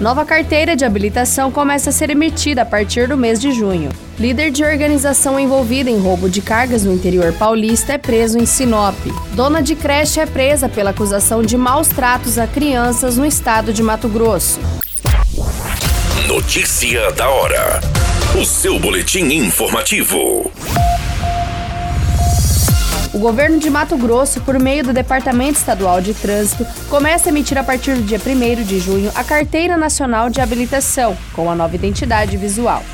Nova carteira de habilitação começa a ser emitida a partir do mês de junho. Líder de organização envolvida em roubo de cargas no interior paulista é preso em Sinop. Dona de creche é presa pela acusação de maus tratos a crianças no estado de Mato Grosso. Notícia da hora. O seu boletim informativo. O governo de Mato Grosso, por meio do Departamento Estadual de Trânsito, começa a emitir a partir do dia 1 de junho a Carteira Nacional de Habilitação, com a nova identidade visual.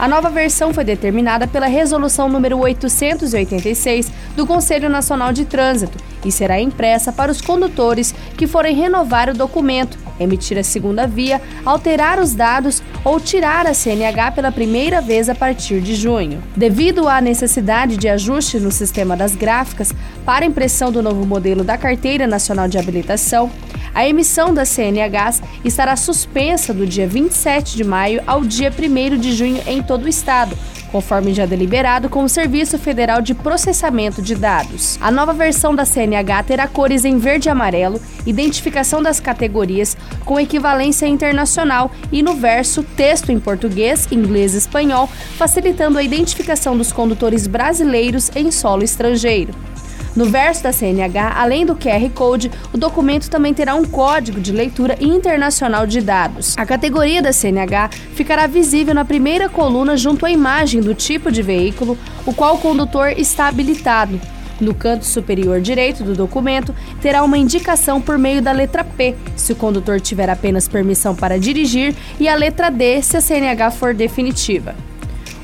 A nova versão foi determinada pela Resolução número 886 do Conselho Nacional de Trânsito e será impressa para os condutores que forem renovar o documento, emitir a segunda via, alterar os dados ou tirar a CNH pela primeira vez a partir de junho. Devido à necessidade de ajuste no sistema das gráficas para impressão do novo modelo da Carteira Nacional de Habilitação, a emissão das CNHs estará suspensa do dia 27 de maio ao dia 1 de junho em todo o estado, conforme já deliberado com o Serviço Federal de Processamento de Dados. A nova versão da CNH terá cores em verde e amarelo, identificação das categorias com equivalência internacional e no verso texto em português, inglês e espanhol, facilitando a identificação dos condutores brasileiros em solo estrangeiro. No verso da CNH, além do QR Code, o documento também terá um código de leitura internacional de dados. A categoria da CNH ficará visível na primeira coluna junto à imagem do tipo de veículo, o qual o condutor está habilitado. No canto superior direito do documento, terá uma indicação por meio da letra P, se o condutor tiver apenas permissão para dirigir, e a letra D, se a CNH for definitiva.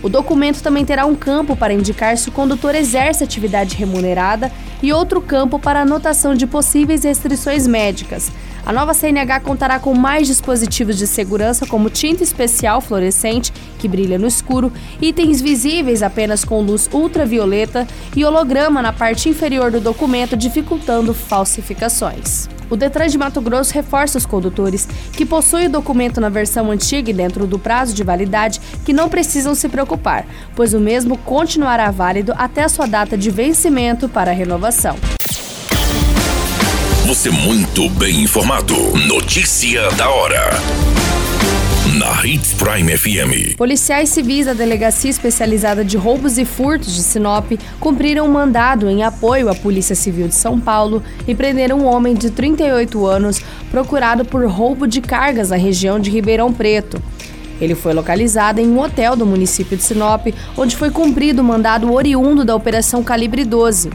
O documento também terá um campo para indicar se o condutor exerce atividade remunerada e outro campo para anotação de possíveis restrições médicas. A nova CNH contará com mais dispositivos de segurança, como tinta especial fluorescente, que brilha no escuro, itens visíveis apenas com luz ultravioleta e holograma na parte inferior do documento, dificultando falsificações. O Detran de Mato Grosso reforça os condutores que possuem o documento na versão antiga e dentro do prazo de validade que não precisam se preocupar, pois o mesmo continuará válido até a sua data de vencimento para a renovação. Você muito bem informado. Notícia da hora na Hits Prime FM. Policiais civis da Delegacia Especializada de Roubos e Furtos de Sinop cumpriram um mandado em apoio à Polícia Civil de São Paulo e prenderam um homem de 38 anos procurado por roubo de cargas na região de Ribeirão Preto. Ele foi localizado em um hotel do município de Sinop, onde foi cumprido o mandado oriundo da Operação Calibre 12.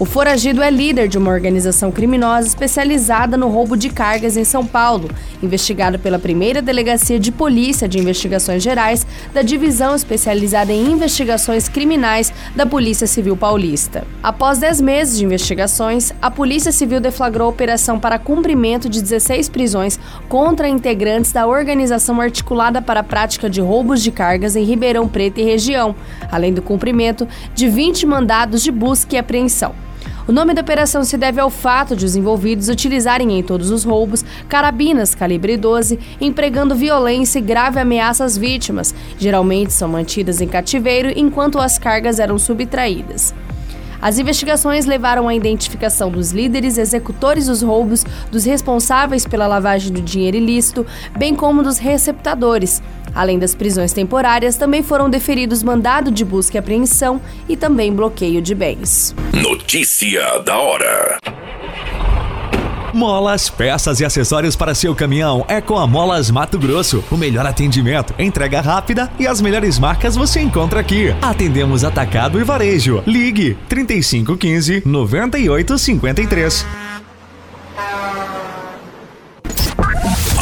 O foragido é líder de uma organização criminosa especializada no roubo de cargas em São Paulo, investigado pela primeira Delegacia de Polícia de Investigações Gerais da Divisão Especializada em Investigações Criminais da Polícia Civil Paulista. Após 10 meses de investigações, a Polícia Civil deflagrou operação para cumprimento de 16 prisões contra integrantes da organização articulada para a prática de roubos de cargas em Ribeirão Preto e região, além do cumprimento de 20 mandados de busca e apreensão. O nome da operação se deve ao fato de os envolvidos utilizarem em todos os roubos carabinas calibre 12, empregando violência e grave ameaça às vítimas. Geralmente são mantidas em cativeiro enquanto as cargas eram subtraídas. As investigações levaram à identificação dos líderes executores dos roubos, dos responsáveis pela lavagem do dinheiro ilícito, bem como dos receptadores. Além das prisões temporárias, também foram deferidos mandado de busca e apreensão e também bloqueio de bens. Notícia da hora. Molas, peças e acessórios para seu caminhão é com a Molas Mato Grosso. O melhor atendimento, entrega rápida e as melhores marcas você encontra aqui. Atendemos atacado e varejo. Ligue 3515 9853.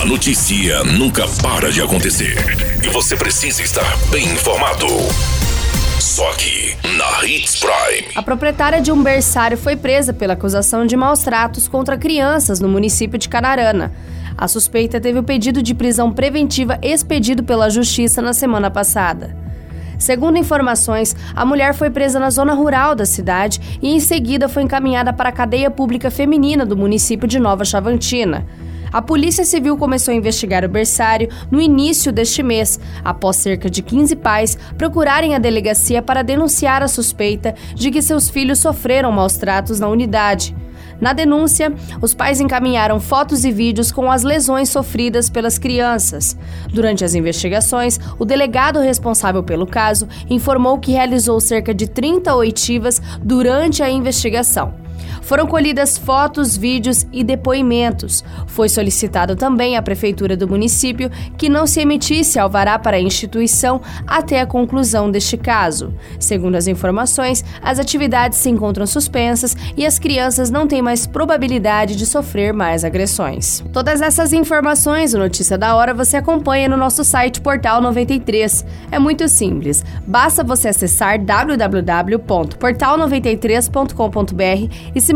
Notícia nunca para de acontecer e você precisa estar bem informado. Só aqui, na Hits Prime. A proprietária de um berçário foi presa pela acusação de maus tratos contra crianças no município de Canarana. A suspeita teve o pedido de prisão preventiva expedido pela Justiça na semana passada. Segundo informações, a mulher foi presa na zona rural da cidade e em seguida foi encaminhada para a cadeia pública feminina do município de Nova Chavantina. A Polícia Civil começou a investigar o berçário no início deste mês, após cerca de 15 pais procurarem a delegacia para denunciar a suspeita de que seus filhos sofreram maus tratos na unidade. Na denúncia, os pais encaminharam fotos e vídeos com as lesões sofridas pelas crianças. Durante as investigações, o delegado responsável pelo caso informou que realizou cerca de 30 oitivas durante a investigação. Foram colhidas fotos, vídeos e depoimentos. Foi solicitado também à Prefeitura do município que não se emitisse alvará para a instituição até a conclusão deste caso. Segundo as informações, as atividades se encontram suspensas e as crianças não têm mais probabilidade de sofrer mais agressões. Todas essas informações, o Notícia da Hora, você acompanha no nosso site Portal 93. É muito simples, basta você acessar www.portal93.com.br e se